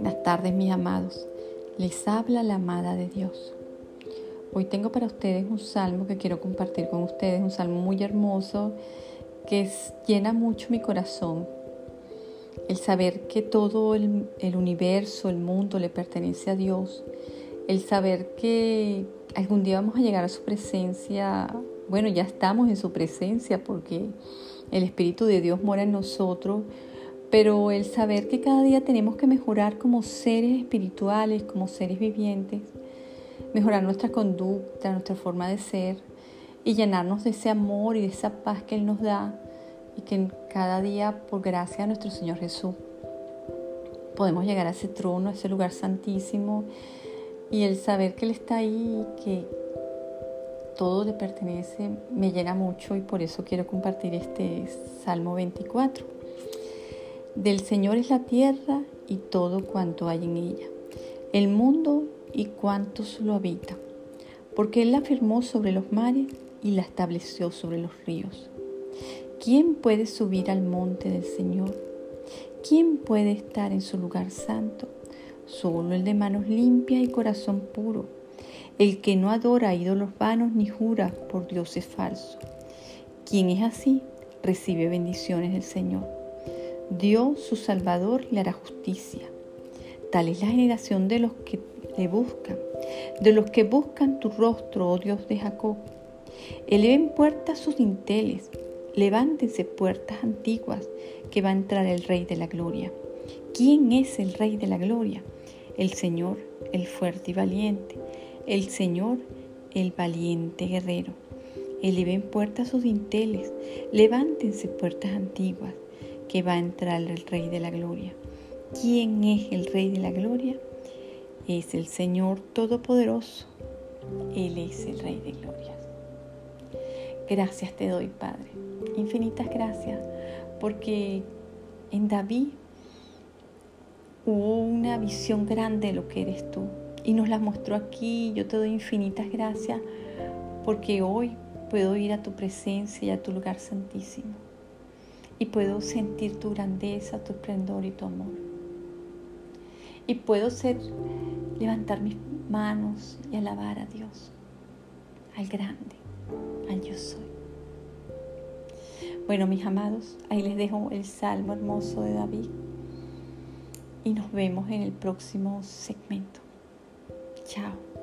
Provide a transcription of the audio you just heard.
Buenas tardes mis amados. Les habla la amada de Dios. Hoy tengo para ustedes un salmo que quiero compartir con ustedes, un salmo muy hermoso que llena mucho mi corazón. El saber que todo el, el universo, el mundo le pertenece a Dios. El saber que algún día vamos a llegar a su presencia. Bueno, ya estamos en su presencia porque el Espíritu de Dios mora en nosotros pero el saber que cada día tenemos que mejorar como seres espirituales, como seres vivientes, mejorar nuestra conducta, nuestra forma de ser y llenarnos de ese amor y de esa paz que Él nos da y que cada día, por gracia de nuestro Señor Jesús, podemos llegar a ese trono, a ese lugar santísimo y el saber que Él está ahí y que todo le pertenece me llena mucho y por eso quiero compartir este Salmo 24. Del Señor es la tierra y todo cuanto hay en ella, el mundo y cuantos lo habitan, porque Él la firmó sobre los mares y la estableció sobre los ríos. ¿Quién puede subir al monte del Señor? ¿Quién puede estar en su lugar santo? Solo el de manos limpias y corazón puro, el que no adora ídolos vanos ni jura por dioses falsos. Quien es así, recibe bendiciones del Señor Dios su Salvador le hará justicia. Tal es la generación de los que le buscan, de los que buscan tu rostro, oh Dios de Jacob. Eleven puertas sus dinteles, levántense puertas antiguas, que va a entrar el Rey de la Gloria. ¿Quién es el Rey de la Gloria? El Señor, el fuerte y valiente, el Señor, el valiente guerrero. Eleven puertas sus dinteles, levántense puertas antiguas, que va a entrar el Rey de la Gloria. ¿Quién es el Rey de la Gloria? Es el Señor Todopoderoso. Él es el Rey de Gloria. Gracias te doy, Padre. Infinitas gracias, porque en David hubo una visión grande de lo que eres tú y nos la mostró aquí. Yo te doy infinitas gracias porque hoy puedo ir a tu presencia y a tu lugar santísimo y puedo sentir tu grandeza, tu esplendor y tu amor. Y puedo ser, levantar mis manos y alabar a Dios, al grande, al yo soy. Bueno, mis amados, ahí les dejo el salmo hermoso de David y nos vemos en el próximo segmento. Chao.